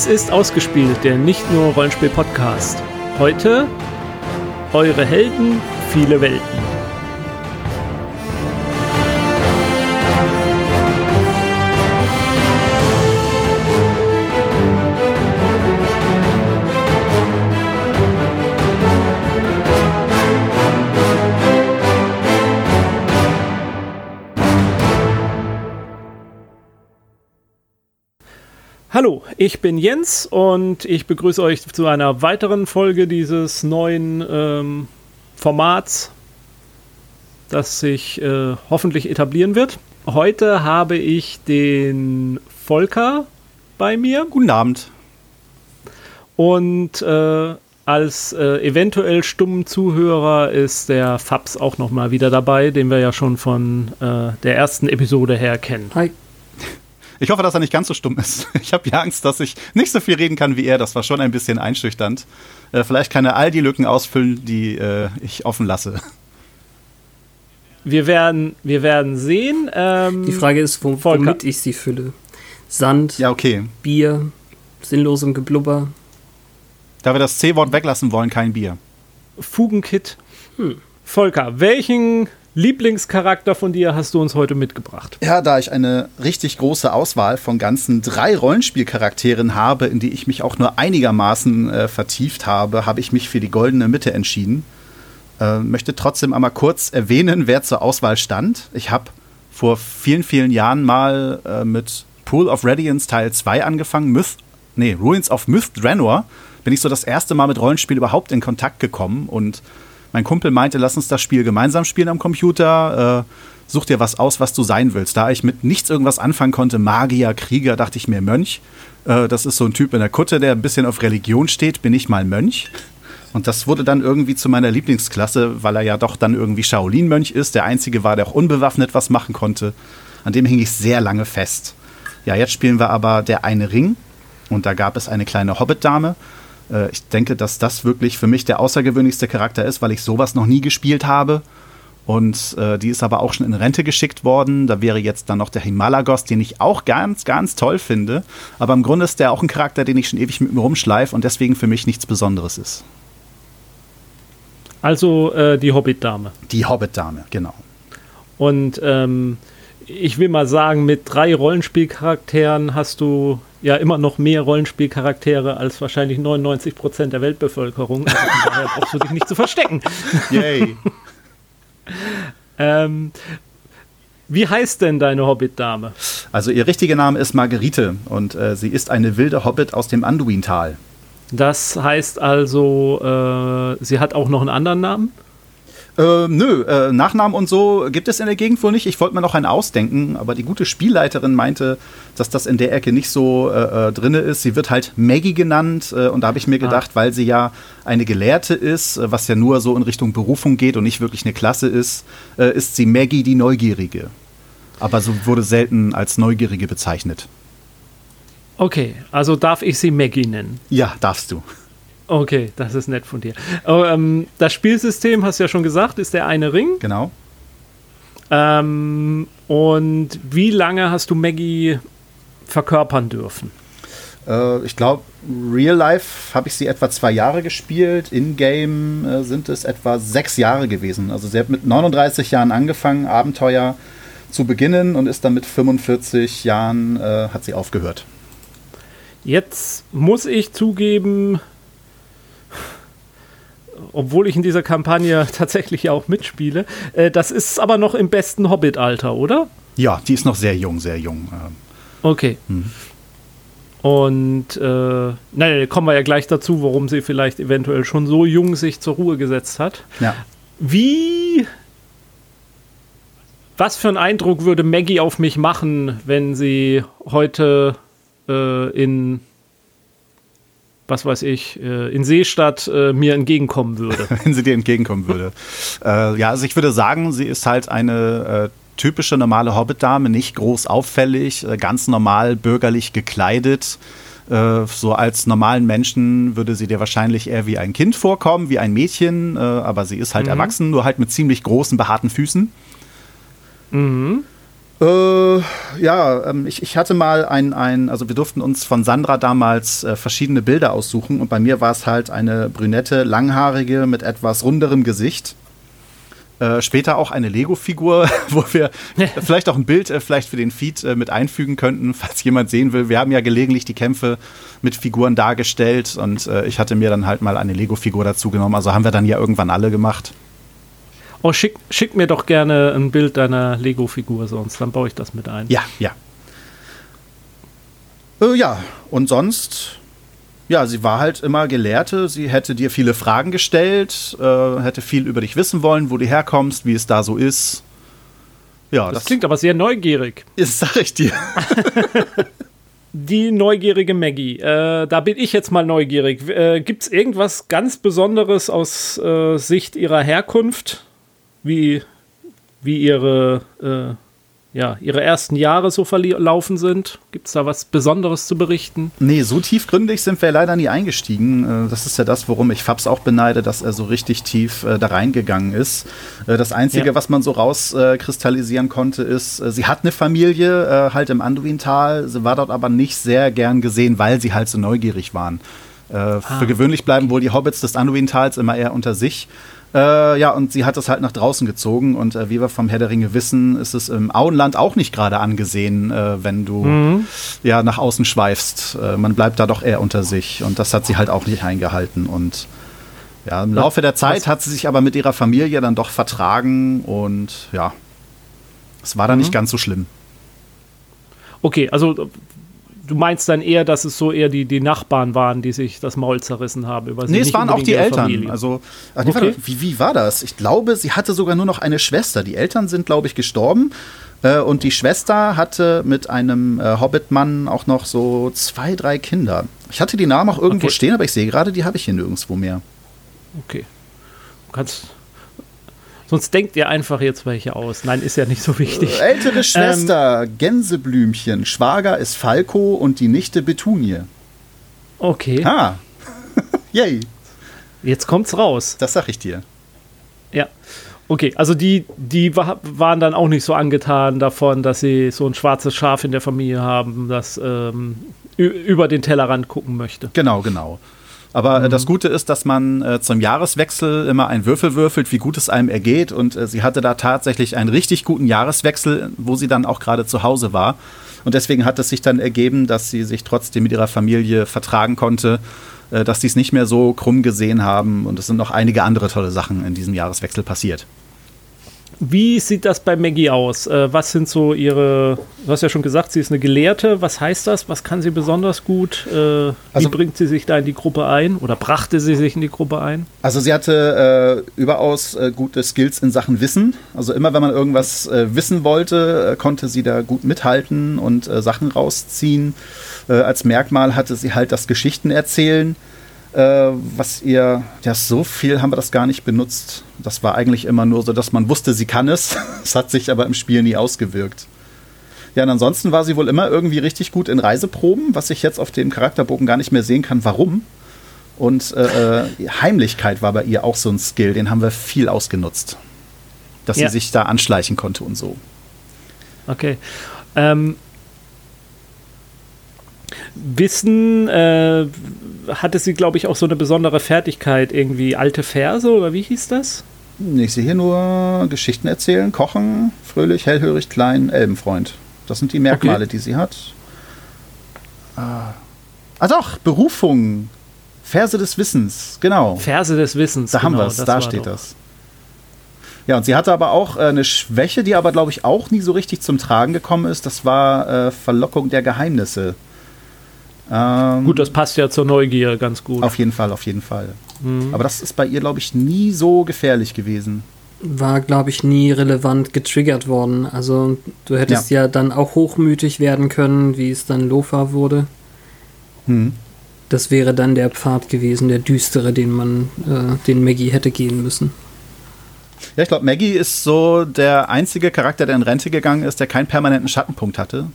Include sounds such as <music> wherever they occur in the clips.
Dies ist ausgespielt, der nicht nur Rollenspiel-Podcast. Heute eure Helden, viele Welten. Ich bin Jens und ich begrüße euch zu einer weiteren Folge dieses neuen ähm, Formats, das sich äh, hoffentlich etablieren wird. Heute habe ich den Volker bei mir. Guten Abend. Und äh, als äh, eventuell stummen Zuhörer ist der Fabs auch noch mal wieder dabei, den wir ja schon von äh, der ersten Episode her kennen. Hi. Ich hoffe, dass er nicht ganz so stumm ist. <laughs> Ich habe ja Angst, dass ich nicht so viel reden kann wie er. Das war schon ein bisschen einschüchternd. Äh, vielleicht kann er all die Lücken ausfüllen, die äh, ich offen lasse. Wir werden, wir werden sehen. Ähm, die Frage ist, wo, womit ich sie fülle. Sand, ja, okay. Bier, sinnlosem Geblubber. Da wir das C-Wort weglassen wollen, kein Bier. Fugenkit. Hm. Volker, welchen Lieblingscharakter von dir hast du uns heute mitgebracht? Ja, da ich eine richtig große Auswahl von ganzen drei Rollenspielcharakteren habe, in die ich mich auch nur einigermaßen äh, vertieft habe, habe ich mich für die goldene Mitte entschieden. Äh, möchte trotzdem einmal kurz erwähnen, wer zur Auswahl stand. Ich habe vor vielen, vielen Jahren mal äh, mit Pool of Radiance Teil 2 angefangen. Myth, nee, Ruins of Myth Draenor. Bin ich so das erste Mal mit Rollenspiel überhaupt in Kontakt gekommen und mein Kumpel meinte, lass uns das Spiel gemeinsam spielen am Computer. Äh, such dir was aus, was du sein willst. Da ich mit nichts irgendwas anfangen konnte, Magier, Krieger, dachte ich mir Mönch. Äh, das ist so ein Typ in der Kutte, der ein bisschen auf Religion steht, bin ich mal Mönch. Und das wurde dann irgendwie zu meiner Lieblingsklasse, weil er ja doch dann irgendwie Shaolin-Mönch ist. Der einzige war, der auch unbewaffnet was machen konnte. An dem hing ich sehr lange fest. Ja, jetzt spielen wir aber der eine Ring. Und da gab es eine kleine Hobbit-Dame. Äh, ich denke, dass das wirklich für mich der außergewöhnlichste Charakter ist, weil ich sowas noch nie gespielt habe. Und äh, die ist aber auch schon in Rente geschickt worden. Da wäre jetzt dann noch der Himalagos, den ich auch ganz, ganz toll finde. Aber im Grunde ist der auch ein Charakter, den ich schon ewig mit mir rumschleife und deswegen für mich nichts Besonderes ist. Also äh, die Hobbit-Dame. Die Hobbit-Dame, genau. Und ähm, ich will mal sagen, mit drei Rollenspielcharakteren hast du ja immer noch mehr Rollenspielcharaktere als wahrscheinlich 99 Prozent der Weltbevölkerung. Also daher brauchst du dich nicht zu verstecken. <laughs> Yay. ähm, wie heißt denn deine Hobbit-Dame? Also ihr richtiger Name ist Marguerite und äh, sie ist eine wilde Hobbit aus dem Anduin-Tal. Das heißt also, äh, sie hat auch noch einen anderen Namen? Äh, nö, äh, Nachnamen und so gibt es in der Gegend wohl nicht. Ich wollte mir noch einen ausdenken, aber die gute Spielleiterin meinte, dass das in der Ecke nicht so äh, äh drin ist. Sie wird halt Maggie genannt äh, und da habe ich mir ah. gedacht, weil sie ja eine Gelehrte ist, äh, was ja nur so in Richtung Berufung geht und nicht wirklich eine Klasse ist, ist sie Maggie die Neugierige. Aber so wurde selten als Neugierige bezeichnet. Okay, also darf ich sie Maggie nennen? Ja, darfst du. Okay, das ist nett von dir. Oh, ähm, das Spielsystem, hast du ja schon gesagt, ist der eine Ring. Genau. Ähm, und wie lange hast du Maggie verkörpern dürfen? Äh, ich glaube, Real Life habe ich sie etwa zwei Jahre gespielt. In-Game äh, sind es etwa sechs Jahre gewesen. Also sie hat mit 39 Jahren angefangen, Abenteuer zu beginnen und ist dann mit 45 Jahren äh, hat sie aufgehört. Jetzt muss ich zugeben, obwohl ich in dieser Kampagne <laughs> tatsächlich ja auch mitspiele. Äh, das ist aber noch im besten Hobbit-Alter, oder? Ja, die ist noch sehr jung, sehr jung. Ähm. Okay. Hm. Und äh, nein, kommen wir ja gleich dazu, warum sie vielleicht eventuell schon so jung sich zur Ruhe gesetzt hat. Ja. Wie. Was für einen Eindruck würde Maggie auf mich machen, wenn sie heute äh, in was weiß ich, äh, in Seestadt äh, mir entgegenkommen würde. <laughs> Wenn sie dir entgegenkommen würde. äh, ja, also ich würde sagen, sie ist halt eine äh, typische normale Hobbit-Dame, nicht groß auffällig, äh, ganz normal bürgerlich gekleidet. So als normalen Menschen würde sie dir wahrscheinlich eher wie ein Kind vorkommen, wie ein Mädchen, aber sie ist halt mhm. erwachsen, nur halt mit ziemlich großen, behaarten Füßen. Mhm. Äh, ja, ähm, ich, ich hatte mal ein, ein, also wir durften uns von Sandra damals äh, verschiedene Bilder aussuchen und bei mir war es halt eine brünette, langhaarige mit etwas runderem Gesicht. Äh, später auch eine Lego-Figur, <laughs> wo wir <laughs> vielleicht auch ein Bild äh, vielleicht für den Feed äh, mit einfügen könnten, <laughs> falls jemand sehen will. Wir haben ja gelegentlich die Kämpfe mit Figuren dargestellt und äh, ich hatte mir dann halt mal eine Lego-Figur dazu genommen. Also haben wir dann ja irgendwann alle gemacht. Oh, schick, schick mir doch gerne ein Bild deiner Lego-Figur sonst, dann baue ich das mit ein. Ja, ja. Äh, ja, und sonst, ja, sie war halt immer Gelehrte. Sie hätte dir viele Fragen gestellt, äh, hätte viel über dich wissen wollen, wo du herkommst, wie es da so ist. Ja, das, das klingt aber sehr neugierig. Das sag ich dir. <laughs> Die neugierige Maggie. Äh, da bin ich jetzt mal neugierig. Äh, Gibt es irgendwas ganz Besonderes aus äh, Sicht ihrer Herkunft? Wie, wie ihre, äh, ja, ihre ersten Jahre so verlaufen sind? Gibt es da was Besonderes zu berichten? Nee, so tiefgründig sind wir leider nie eingestiegen. Äh, das ist ja das, worum ich Fabs auch beneide, dass er so richtig tief äh, da reingegangen ist. Äh, das Einzige, ja. was man so rauskristallisieren äh, konnte, ist, äh, sie hat eine Familie äh, halt im Anduintal, sie war dort aber nicht sehr gern gesehen, weil sie halt so neugierig waren. Ah. Für gewöhnlich bleiben wohl die Hobbits des Anduintals immer eher unter sich. Äh, ja, und sie hat es halt nach draußen gezogen. Und äh, wie wir vom Herr der Ringe wissen, ist es im Auenland auch nicht gerade angesehen, äh, wenn du mhm. ja nach außen schweifst. Äh, man bleibt da doch eher unter sich. Und das hat sie halt auch nicht eingehalten. Und ja, im Laufe der Zeit hat sie sich aber mit ihrer Familie dann doch vertragen. Und ja, es war dann mhm. nicht ganz so schlimm. Okay, also du meinst dann eher, dass es so eher die, die Nachbarn waren, die sich das Maul zerrissen haben über sie. Nee, es waren auch die Eltern. Familie. Also, ach, okay. warte, wie, wie war das? Ich glaube, sie hatte sogar nur noch eine Schwester. Die Eltern sind, glaube ich, gestorben. Äh, und die Schwester hatte mit einem äh, Hobbit-Mann auch noch so zwei, drei Kinder. Ich hatte die Namen auch irgendwo okay. stehen, aber ich sehe gerade, die habe ich hier nirgendwo mehr. Okay. Du kannst, Sonst denkt ihr einfach jetzt welche aus. Nein, ist ja nicht so wichtig. Ältere ähm, Schwester, ähm, Gänseblümchen. Schwager ist Falco und die Nichte Betunie. Okay. Ah. <laughs> Yay. Jetzt kommt's raus. Das sag ich dir. Ja. Okay, also die, die waren dann auch nicht so angetan davon, dass sie so ein schwarzes Schaf in der Familie haben, das ähm, über den Tellerrand gucken möchte. Genau, genau. Aber äh, mhm. das Gute ist, dass man äh, zum Jahreswechsel immer einen Würfel würfelt, wie gut es einem ergeht. Und äh, sie hatte da tatsächlich einen richtig guten Jahreswechsel, wo sie dann auch gerade zu Hause war. Und deswegen hat es sich dann ergeben, dass sie sich trotzdem mit ihrer Familie vertragen konnte, äh, dass sie es nicht mehr so krumm gesehen haben. Und es sind noch einige andere tolle Sachen in diesem Jahreswechsel passiert. Wie sieht das bei Maggie aus? Äh, was sind so ihre, du hast ja schon gesagt, sie ist eine Gelehrte. Was heißt das? Was kann sie besonders gut? Äh, wie also, bringt sie sich da in die Gruppe ein oder brachte sie sich in die Gruppe ein? Also sie hatte äh, überaus äh, gute Skills in Sachen Wissen. Also immer wenn man irgendwas äh, wissen wollte, äh, konnte sie da gut mithalten und Sachen rausziehen. als Merkmal hatte sie halt das Geschichten erzählen äh, was ihr, ja, so viel haben wir das gar nicht benutzt. Das war eigentlich immer nur so, dass man wusste, sie kann es. <laughs> Es hat sich aber im Spiel nie ausgewirkt. Ja, und ansonsten war sie wohl immer irgendwie richtig gut in Reiseproben, was ich jetzt auf dem Charakterbogen gar nicht mehr sehen kann, warum. Und äh, äh Heimlichkeit war bei ihr auch so ein Skill, den haben wir viel ausgenutzt. Dass ja. sie sich da anschleichen konnte und so. Okay. Ähm, Wissen äh, hatte sie, glaube ich, auch so eine besondere Fertigkeit, irgendwie alte Verse oder wie hieß das? Ich sehe hier nur Geschichten erzählen, kochen, fröhlich, hellhörig, klein, Elbenfreund. Das sind die Merkmale, okay. die sie hat. Ah. ah doch, Berufung. Verse des Wissens, genau. Verse des Wissens. Da genau, haben wir es, da steht doch. das. Ja, und sie hatte aber auch äh, eine Schwäche, die aber, glaube ich, auch nie so richtig zum Tragen gekommen ist. Das war äh, Verlockung der Geheimnisse. Ähm, gut, das passt ja zur Neugier ganz gut. Auf jeden Fall, auf jeden Fall. Mhm. Aber das ist bei ihr, glaube ich, nie so gefährlich gewesen. War, glaube ich, nie relevant getriggert worden. Also du hättest ja. ja dann auch hochmütig werden können, wie es dann Lofa wurde. Mhm. Das wäre dann der Pfad gewesen, der düstere, den man, äh, den Maggie hätte gehen müssen. Ja, ich glaube, Maggie ist so der einzige Charakter, der in Rente gegangen ist, der keinen permanenten Schattenpunkt hatte.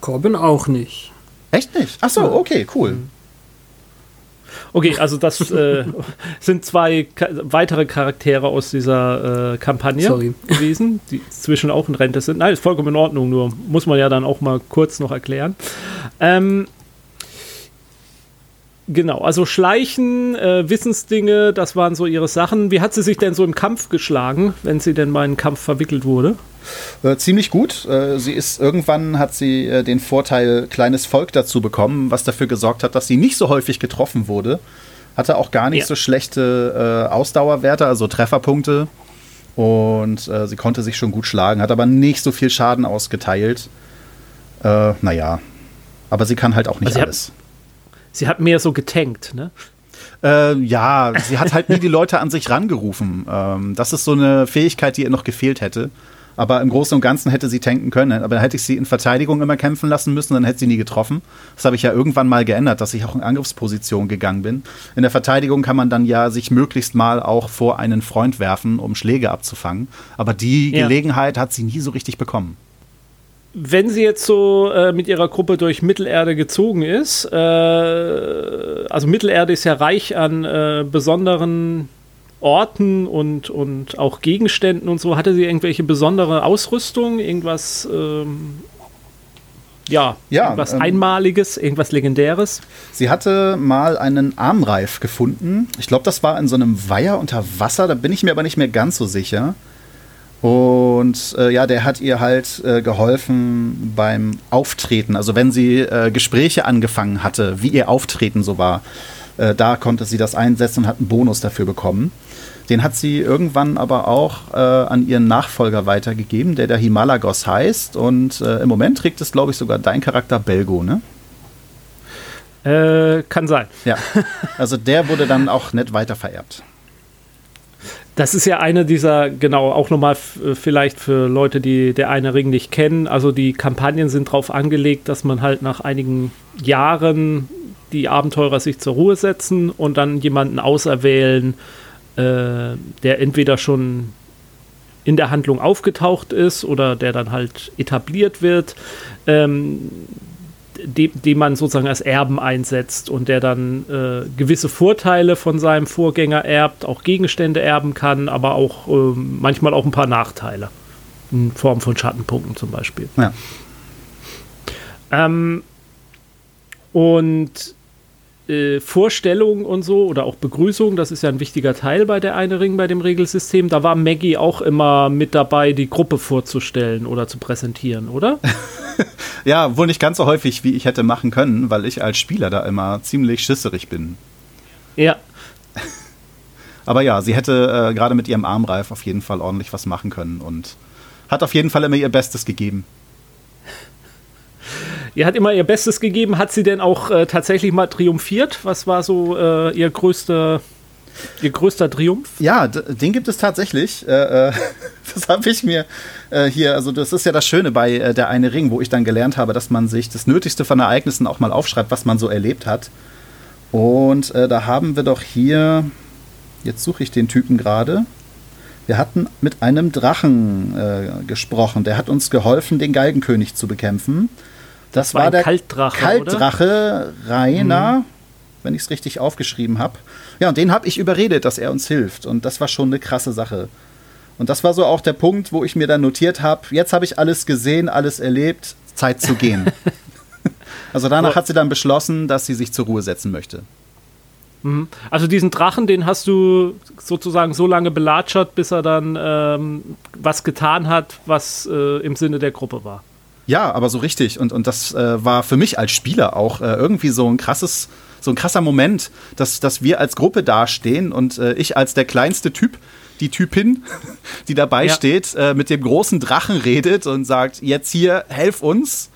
Corbin auch nicht. Echt nicht? Ach so, okay, cool. Mhm. Okay, also das <laughs> äh, sind zwei ka weitere Charaktere aus dieser äh, Kampagne Sorry. gewesen, die zwischen auch in Rente sind. Nein, ist vollkommen in Ordnung, nur muss man ja dann auch mal kurz noch erklären. Ähm, Genau, also Schleichen, äh, Wissensdinge, das waren so ihre Sachen. Wie hat sie sich denn so im Kampf geschlagen, wenn sie denn mal in einen Kampf verwickelt wurde? Äh, ziemlich gut. Äh, sie ist irgendwann hat sie äh, den Vorteil kleines Volk dazu bekommen, was dafür gesorgt hat, dass sie nicht so häufig getroffen wurde. Hatte auch gar nicht ja. so schlechte äh, Ausdauerwerte, also Trefferpunkte. Und äh, sie konnte sich schon gut schlagen, hat aber nicht so viel Schaden ausgeteilt. naja, aber sie kann halt auch nicht also alles. Sie hat mehr so getankt, ne? Äh, ja, sie hat halt nie die Leute an sich rangerufen. Ähm, das ist so eine Fähigkeit, die ihr noch gefehlt hätte. Aber im Großen und Ganzen hätte sie tanken können. Aber dann hätte ich sie in Verteidigung immer kämpfen lassen müssen, dann hätte sie nie getroffen. Das habe ich ja irgendwann mal geändert, dass ich auch in Angriffsposition gegangen bin. In der Verteidigung kann man dann ja sich möglichst mal auch vor einen Freund werfen, um Schläge abzufangen. Aber die ja. Gelegenheit hat sie nie so richtig bekommen wenn sie jetzt so äh, mit ihrer Gruppe durch Mittelerde gezogen ist, äh, also Mittelerde ist ja reich an äh, besonderen Orten und, und auch Gegenständen und so, hatte sie irgendwelche besondere Ausrüstung, irgendwas, ähm, ja, ja, irgendwas ähm, Einmaliges, irgendwas Legendäres? Sie hatte mal einen Armreif gefunden. Ich glaube, das war in so einem Weiher unter Wasser, da bin ich mir aber nicht mehr ganz so sicher. Und äh, ja, der hat ihr halt äh, geholfen beim Auftreten. Also wenn sie äh, Gespräche angefangen hatte, wie ihr Auftreten so war, äh, da konnte sie das einsetzen und hat einen Bonus dafür bekommen. Den hat sie irgendwann aber auch äh, an ihren Nachfolger weitergegeben, der der Himalagos heißt. Und äh, im Moment trägt es, glaube ich, sogar dein Charakter Belgo, ne? kann sein. Ja. <laughs> Also der wurde dann auch nett weiter vererbt. Das ist ja eine dieser, genau, auch nochmal äh, vielleicht für Leute, die der eine Ring nicht kennen. Also die Kampagnen sind darauf angelegt, dass man halt nach einigen Jahren die Abenteurer sich zur Ruhe setzen und dann jemanden auserwählen, äh, der entweder schon in der Handlung aufgetaucht ist oder der dann halt etabliert wird. Ähm, die, die man sozusagen als Erben einsetzt und der dann äh, gewisse Vorteile von seinem Vorgänger erbt, auch Gegenstände erben kann, aber auch äh, manchmal auch ein paar Nachteile. In Form von Schattenpunkten zum Beispiel. Ja. Ähm, und äh, Vorstellung und so oder auch Begrüßung, das ist ja ein wichtiger Teil bei der eine Ring bei dem Regelsystem. Da war Maggie auch immer mit dabei, die Gruppe vorzustellen oder zu präsentieren, oder? <laughs> ja, wohl nicht ganz so häufig, wie ich hätte machen können, weil ich als Spieler da immer ziemlich schisserig bin. Ja. <laughs> Aber ja, sie hätte äh, gerade mit ihrem Armreif auf jeden Fall ordentlich was machen können und hat auf jeden Fall immer ihr Bestes gegeben. Ihr hat immer ihr Bestes gegeben. Hat sie denn auch äh, tatsächlich mal triumphiert? Was war so äh, ihr größter Ihr größter Triumph? Ja, den gibt es tatsächlich. Äh, äh <laughs> das habe ich mir äh, hier, also das ist ja das Schöne bei äh, der eine Ring, wo ich dann gelernt habe, dass man sich das Nötigste von Ereignissen auch mal aufschreibt, was man so erlebt hat. Und da haben wir doch hier, jetzt suche ich den Typen gerade. Wir hatten mit einem Drachen gesprochen. Der hat uns geholfen, den Galgenkönig zu bekämpfen. Das, das war, war der Kaltdrache, Kaltdrache Rainer, mhm. wenn ich es richtig aufgeschrieben habe. Ja, und den habe ich überredet, dass er uns hilft. Und das war schon eine krasse Sache. Und das war so auch der Punkt, wo ich mir dann notiert habe, jetzt habe ich alles gesehen, alles erlebt, Zeit zu gehen. <laughs> also danach hat sie dann beschlossen, dass sie sich zur Ruhe setzen möchte. Mhm. Also diesen Drachen, den hast du sozusagen so lange belatschert, bis er dann ähm, was getan hat, was äh, im Sinne der Gruppe war. Ja, aber so richtig. Und, und das äh, war für mich als Spieler auch äh, irgendwie so ein krasses, so ein krasser Moment, dass, dass wir als Gruppe dastehen und äh, ich als der kleinste Typ, die Typin, <laughs> die dabei ja. steht, äh, mit dem großen Drachen redet und sagt, jetzt hier, helf uns,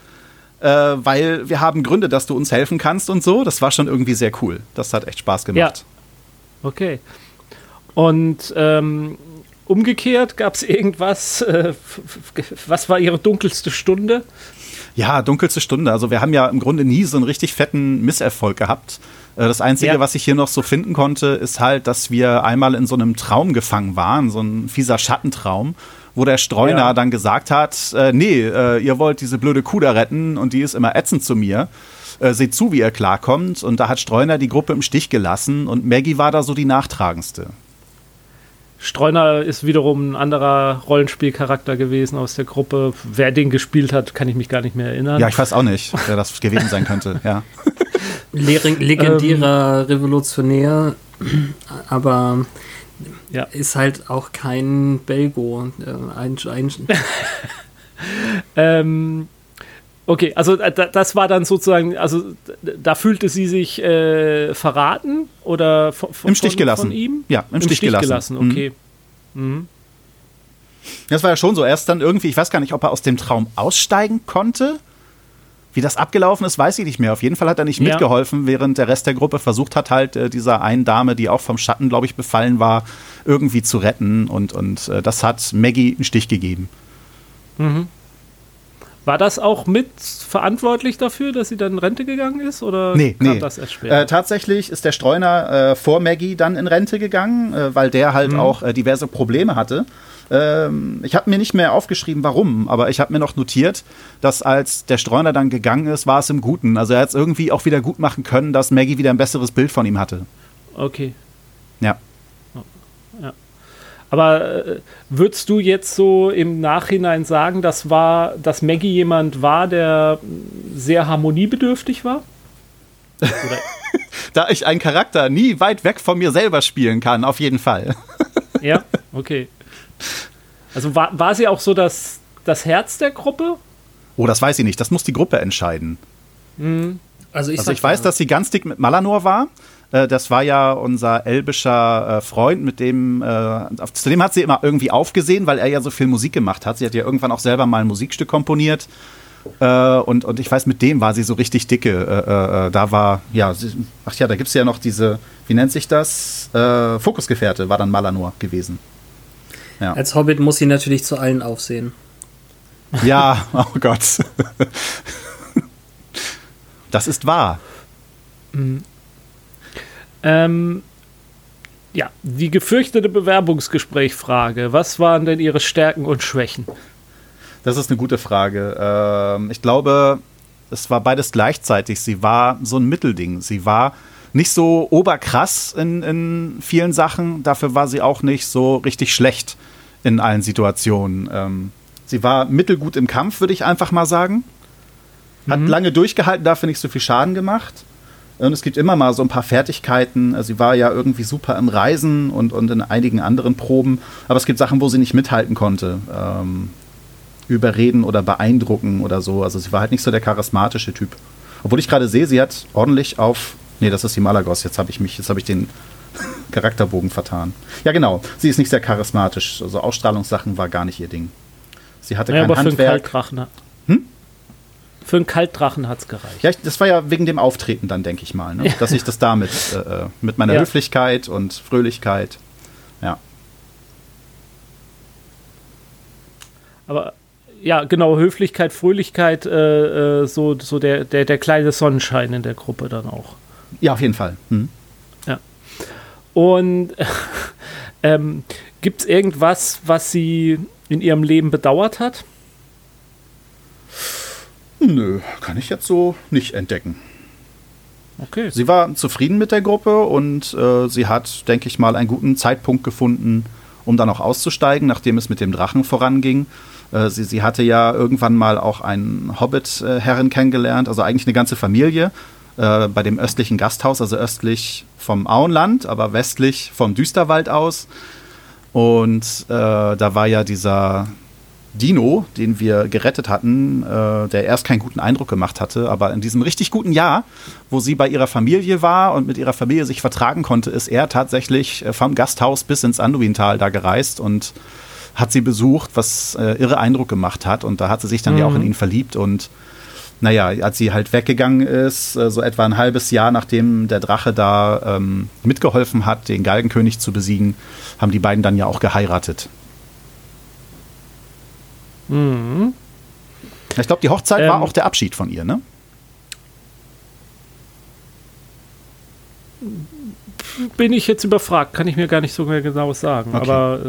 äh, weil wir haben Gründe, dass du uns helfen kannst und so. Das war schon irgendwie sehr cool. Das hat echt Spaß gemacht. Ja. Okay. Und ähm, Umgekehrt gab es irgendwas, äh, was war Ihre dunkelste Stunde? Ja, dunkelste Stunde. Also wir haben ja im Grunde nie so einen richtig fetten Misserfolg gehabt. Äh, das Einzige, ja. was ich hier noch so finden konnte, ist halt, dass wir einmal in so einem Traum gefangen waren, so ein fieser Schattentraum. wo der Streuner ja. dann gesagt hat, äh, nee, äh, ihr wollt diese blöde Kuh da retten und die ist immer ätzend zu mir. Äh, seht zu, wie ihr klarkommt. Und da hat Streuner die Gruppe im Stich gelassen und Maggie war da so die nachtragendste. Streuner ist wiederum ein anderer Rollenspielcharakter gewesen aus der Gruppe. Wer den gespielt hat, kann ich mich gar nicht mehr erinnern. Ja, ich weiß auch nicht, wer das gewesen sein könnte, ja. <laughs> Legendärer ähm, Revolutionär, aber ja. ist halt auch kein Belgo. Äh, ein, ein <laughs> ähm, okay, also äh, das war dann sozusagen, also da fühlte sie sich äh, verraten oder von, von, Im Stich gelassen. Von ihm? Ja, im, im Stich, Stich, gelassen. gelassen. Okay. Mhm. Mhm. Das war ja schon so. Erst dann irgendwie, ich weiß gar nicht, ob er aus dem Traum aussteigen konnte. Wie das abgelaufen ist, weiß ich nicht mehr. Auf jeden Fall hat er nicht ja. mitgeholfen, während der Rest der Gruppe versucht hat, halt äh, dieser einen Dame, die auch vom Schatten, glaube ich, befallen war, irgendwie zu retten. Und, und äh, das hat Maggie einen Stich gegeben. Mhm. War das auch mit verantwortlich dafür, dass sie dann in Rente gegangen ist? Oder nee, kam nee. das erst später? Äh, tatsächlich ist der Streuner äh, vor Maggie dann in Rente gegangen, äh, weil der halt mhm. auch äh, diverse Probleme hatte. Ähm, ich habe mir nicht mehr aufgeschrieben, warum, aber ich habe mir noch notiert, dass als der Streuner dann gegangen ist, war es im Guten. Also er hat es irgendwie auch wieder gut machen können, dass Maggie wieder ein besseres Bild von ihm hatte. Okay. Ja. Ja. Aber äh, würdest du jetzt so im Nachhinein sagen, das war, dass Maggie jemand war, der sehr harmoniebedürftig war? <laughs> da ich einen Charakter nie weit weg von mir selber spielen kann, auf jeden Fall. <laughs> ja, okay. Also war, war sie auch so das, das Herz der Gruppe? Oh, das weiß ich nicht. Das muss die Gruppe entscheiden. Mhm. Also ich, also ich weiß, dass sie ganz dick mit Malanor war. Äh, das war ja unser elbischer äh, Freund, mit dem, äh, zu dem hat sie immer irgendwie aufgesehen, weil er ja so viel Musik gemacht hat. Sie hat ja irgendwann auch selber mal ein Musikstück komponiert. und, und ich weiß, mit dem war sie so richtig dicke. da war, ja, ach ja, da gibt es ja noch diese, wie nennt sich das? Fokusgefährte war dann Malanor gewesen. Ja. Als Hobbit muss sie natürlich zu allen aufsehen. Ja, <laughs> oh Gott. Das ist wahr. Ähm, ja, die gefürchtete Bewerbungsgesprächfrage. Was waren denn Ihre Stärken und Schwächen? Das ist eine gute Frage. Ähm, ich glaube, es war beides gleichzeitig. Sie war so ein Mittelding. Sie war nicht so oberkrass in, in vielen Sachen. Dafür war sie auch nicht so richtig schlecht in allen Situationen. Ähm, sie war mittelgut im Kampf, würde ich einfach mal sagen. Hat mhm. lange durchgehalten, dafür nicht so viel Schaden gemacht. Und es gibt immer mal so ein paar Fertigkeiten. Also sie war ja irgendwie super im Reisen und, und in einigen anderen Proben. Aber es gibt Sachen, wo sie nicht mithalten konnte. Ähm, überreden oder beeindrucken oder so. Also sie war halt nicht so der charismatische Typ. Obwohl ich gerade sehe, sie hat ordentlich auf. Nee, das ist die Malagos. Jetzt habe ich mich, jetzt habe ich den <laughs> Charakterbogen vertan. Ja, genau. Sie ist nicht sehr charismatisch. Also Ausstrahlungssachen war gar nicht ihr Ding. Sie hatte ja, kein aber Handwerk. Für einen hm? Für einen Kaltdrachen hat es gereicht. Ja, das war ja wegen dem Auftreten dann, denke ich mal. Ne? <laughs> Ja. Dass ich das damit, äh, äh, mit meiner ja. Höflichkeit und Fröhlichkeit, ja. Aber ja, genau, Höflichkeit, Fröhlichkeit, äh, äh, so, so der, der, der kleine Sonnenschein in der Gruppe dann auch. Ja, auf jeden Fall. Hm. Ja. Und <laughs> ähm, gibt es irgendwas, was sie in ihrem Leben bedauert hat? Nö, kann ich jetzt so nicht entdecken. Okay. Sie war zufrieden mit der Gruppe und äh, sie hat, denke ich mal, einen guten Zeitpunkt gefunden, um dann auch auszusteigen, nachdem es mit dem Drachen voranging. Äh, sie, sie, hatte ja irgendwann mal auch einen Hobbit-Herren kennengelernt, also eigentlich eine ganze Familie äh, bei dem östlichen Gasthaus, also östlich vom Auenland, aber westlich vom Düsterwald aus. Und äh, da war ja dieser Dino, den wir gerettet hatten, äh, der erst keinen guten Eindruck gemacht hatte, aber in diesem richtig guten Jahr, wo sie bei ihrer Familie war und mit ihrer Familie sich vertragen konnte, ist er tatsächlich äh, vom Gasthaus bis ins Anduintal da gereist und hat sie besucht, was äh, irre Eindruck gemacht hat. Und da hat sie sich dann mhm. ja auch in mhm. ihn verliebt. Und naja, als sie halt weggegangen ist, äh, so etwa ein halbes Jahr nachdem der Drache da ähm, mitgeholfen hat, den Galgenkönig zu besiegen, haben die beiden dann ja auch geheiratet. Mhm. Ich glaube, die Hochzeit ähm, war auch der Abschied von ihr, ne? Bin ich jetzt überfragt, kann ich mir gar nicht so genau sagen. Okay. Aber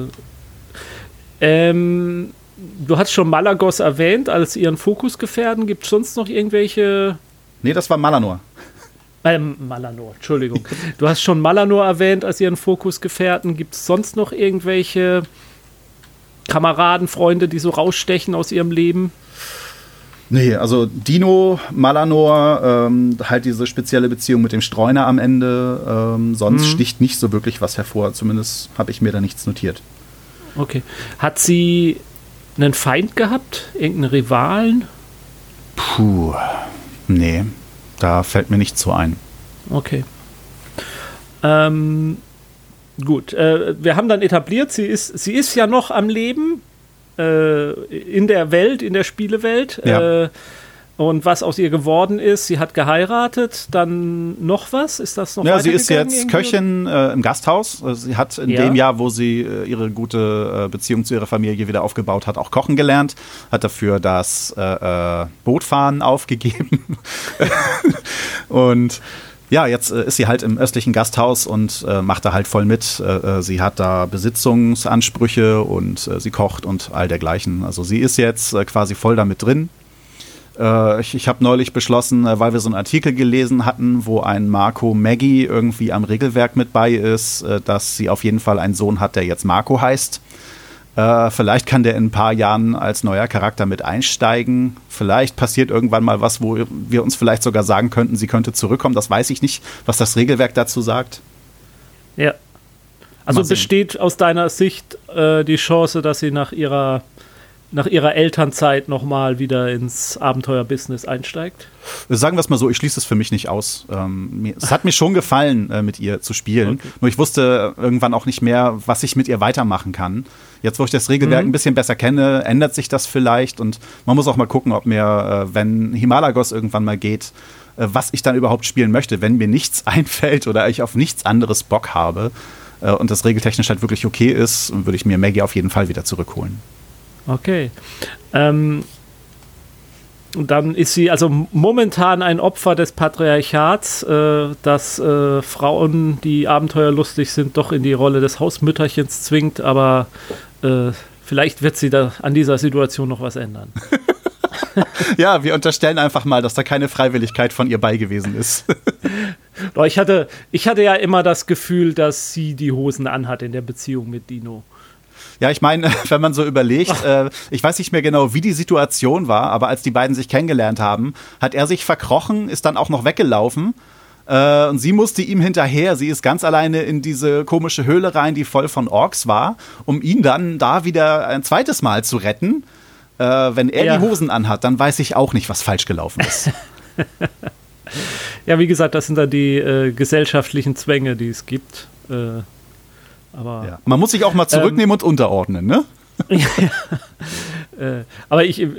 Ähm, du hast schon Malagos erwähnt als ihren Fokusgefährden. Gibt es sonst noch irgendwelche. Nee, das war Malanor. Ähm, Malanor, Entschuldigung. Du hast schon Malanor erwähnt als ihren Fokusgefährten. Gibt es sonst noch irgendwelche Kameraden, Freunde, die so rausstechen aus ihrem Leben? Nee, also Dino, Malanor, ähm, halt diese spezielle Beziehung mit dem Streuner am Ende. Ähm, sonst mhm. sticht nicht so wirklich was hervor. Zumindest habe ich mir da nichts notiert. Okay. Hat sie einen Feind gehabt? Irgendeinen Rivalen? Puh. Nee, da fällt mir nichts so ein. Okay. Ähm, gut. Äh, wir haben dann etabliert, sie ist, sie ist ja noch am Leben äh, in der Welt, in der Spielewelt. Ja. Äh, und was aus ihr geworden ist, sie hat geheiratet, dann noch was? Ist das noch Ja, sie ist jetzt Köchin äh, im Gasthaus. Also sie hat in ja. dem Jahr, wo sie äh, ihre gute äh, Beziehung zu ihrer Familie wieder aufgebaut hat, auch kochen gelernt. Hat dafür das äh, äh, Bootfahren <laughs> aufgegeben. und ja, jetzt äh, ist sie halt im östlichen Gasthaus und äh, macht da halt voll mit. Äh, sie hat da Besitzungsansprüche und sie kocht und all dergleichen. Also sie ist jetzt quasi voll damit drin äh, ich, ich habe neulich beschlossen, äh, weil wir so einen Artikel gelesen hatten, wo ein Marco Maggie irgendwie am Regelwerk mit bei ist, äh, dass sie auf jeden Fall einen Sohn hat, der jetzt Marco heißt. Äh, vielleicht kann der in ein paar Jahren als neuer Charakter mit einsteigen. Vielleicht passiert irgendwann mal was, wo wir uns vielleicht sogar sagen könnten, sie könnte zurückkommen. Das weiß ich nicht, was das Regelwerk dazu sagt. Ja. Also besteht aus deiner Sicht äh, die Chance, dass sie nach ihrer nach ihrer Elternzeit nochmal wieder ins Abenteuerbusiness einsteigt? Sagen wir es mal so, ich schließe es für mich nicht aus. Ähm, es hat mir schon gefallen, äh, mit ihr zu spielen. Okay. Nur ich wusste irgendwann auch nicht mehr, was ich mit ihr weitermachen kann. Jetzt, wo ich das Regelwerk mhm. ein bisschen besser kenne, ändert sich das vielleicht. Und man muss auch mal gucken, ob mir, äh, wenn Himalagos irgendwann mal geht, äh, was ich dann überhaupt spielen möchte. Wenn mir nichts <laughs> einfällt oder ich auf nichts anderes Bock habe äh, und das regeltechnisch halt wirklich okay ist, würde ich mir Maggie auf jeden Fall wieder zurückholen. Okay. Ähm, dann ist sie also momentan ein Opfer des Patriarchats, äh, dass äh, Frauen, die abenteuerlustig sind, doch in die Rolle des Hausmütterchens zwingt, aber äh, vielleicht wird sie da an dieser Situation noch was ändern. <laughs> ja, wir unterstellen einfach mal, dass da keine Freiwilligkeit von ihr bei gewesen ist. <laughs> Ich hatte, ich hatte ja immer das Gefühl, dass sie die Hosen anhat in der Beziehung mit Dino. Ja, ich meine, <laughs> wenn man so überlegt, <laughs> äh, ich weiß nicht mehr genau, wie die Situation war, aber als die beiden sich kennengelernt haben, hat er sich verkrochen, ist dann auch noch weggelaufen. Äh, und sie musste ihm hinterher. Sie ist ganz alleine in diese komische Höhle rein, die voll von Orks war, um ihn dann da wieder ein zweites Mal zu retten. Äh, wenn er ja. die Hosen anhat, dann weiß ich auch nicht, was falsch gelaufen ist. <laughs> ja, wie gesagt, das sind dann die äh, gesellschaftlichen Zwänge, die es gibt. Aber ja. Man muss sich auch mal zurücknehmen ähm, und unterordnen, ne? <laughs> ja, äh, aber ich, äh,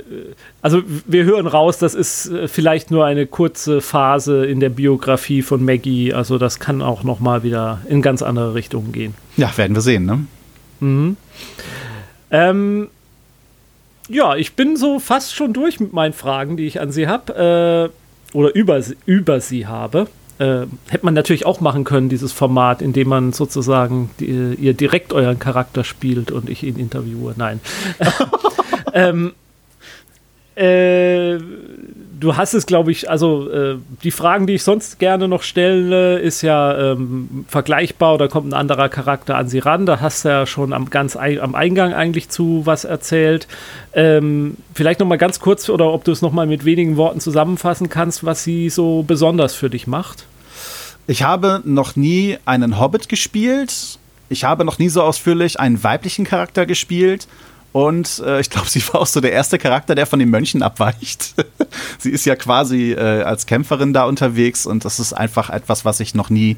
also wir hören raus, das ist äh, vielleicht nur eine kurze Phase in der Biografie von Maggie. Also das kann auch noch mal wieder in ganz andere Richtungen gehen. Ja, werden wir sehen, ne? Mhm. Ähm, ja, ich bin so fast schon durch mit meinen Fragen, die ich an Sie habe äh, oder über, über Sie habe äh, hätte man natürlich auch machen können, dieses Format, in dem man sozusagen die, ihr direkt euren Charakter spielt und ich ihn interviewe. Nein. <laughs> ähm, äh, du hast es, glaube ich, also äh, die Fragen, die ich sonst gerne noch stelle, ist ja ähm, vergleichbar oder kommt ein anderer Charakter an sie ran. Da hast du ja schon am, ganz am Eingang eigentlich zu was erzählt. Ähm, vielleicht noch mal ganz kurz oder ob du es noch mal mit wenigen Worten zusammenfassen kannst, was sie so besonders für dich macht. Ich habe noch nie einen Hobbit gespielt. Ich habe noch nie so ausführlich einen weiblichen Charakter gespielt. Und äh, ich glaube, <laughs> sie war auch so der erste Charakter, der von den Mönchen abweicht. <laughs> sie ist ja quasi äh, als Kämpferin da unterwegs und das ist einfach etwas, was ich noch nie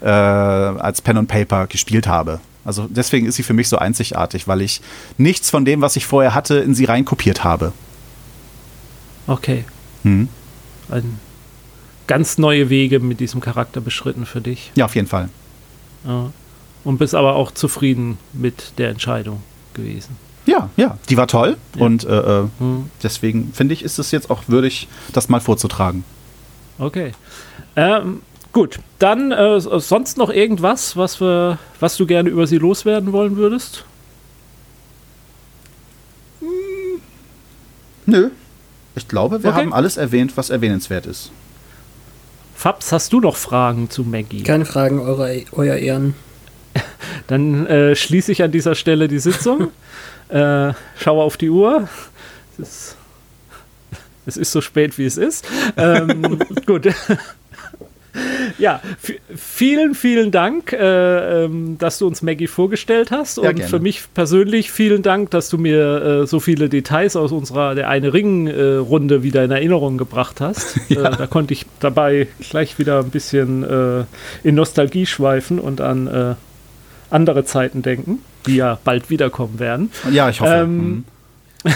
äh, als Pen und Paper gespielt habe. Also deswegen ist sie für mich so einzigartig, weil ich nichts von dem, was ich vorher hatte, in sie reinkopiert habe. Okay. Hm. Ein ganz neue Wege mit diesem Charakter beschritten für dich. Ja, auf jeden Fall. Ja. Und bist aber auch zufrieden mit der Entscheidung gewesen. Ja, ja, die war toll ja. und äh, äh, hm. deswegen finde ich, ist es jetzt auch würdig, das mal vorzutragen. Okay. Ähm, gut, dann äh, sonst noch irgendwas, was, wir, was du gerne über sie loswerden wollen würdest? Nö. Ich glaube, wir okay. haben alles erwähnt, was erwähnenswert ist. Fabs, hast du noch Fragen zu Maggie? Keine Fragen, eure, euer Ehren. <laughs> Dann äh, schließe ich an dieser Stelle die Sitzung, <laughs> äh, schaue auf die Uhr. Es ist, es ist so spät, wie es ist. Ähm, <laughs> gut. <laughs> ja, vielen, vielen Dank, äh, ähm, dass du uns Maggie vorgestellt hast. Ja, und gerne. für mich persönlich vielen Dank, dass du mir äh, so viele Details aus unserer Der eine Ring-Runde äh, wieder in Erinnerung gebracht hast. <laughs> Ja. Äh, da konnte ich dabei gleich wieder ein bisschen äh, in Nostalgie schweifen und an andere Zeiten denken, die ja bald wiederkommen werden. Ja, ich hoffe. Ähm, mhm. <laughs>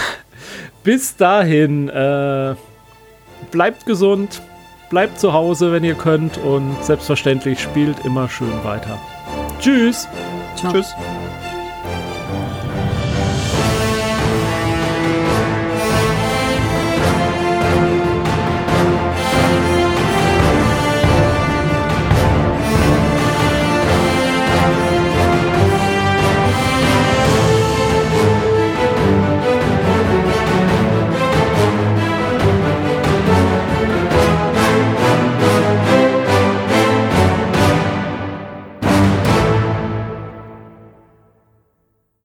bis dahin, bleibt gesund bleibt zu Hause, wenn ihr könnt und selbstverständlich spielt immer schön weiter. Tschüss. Ciao. Tschüss.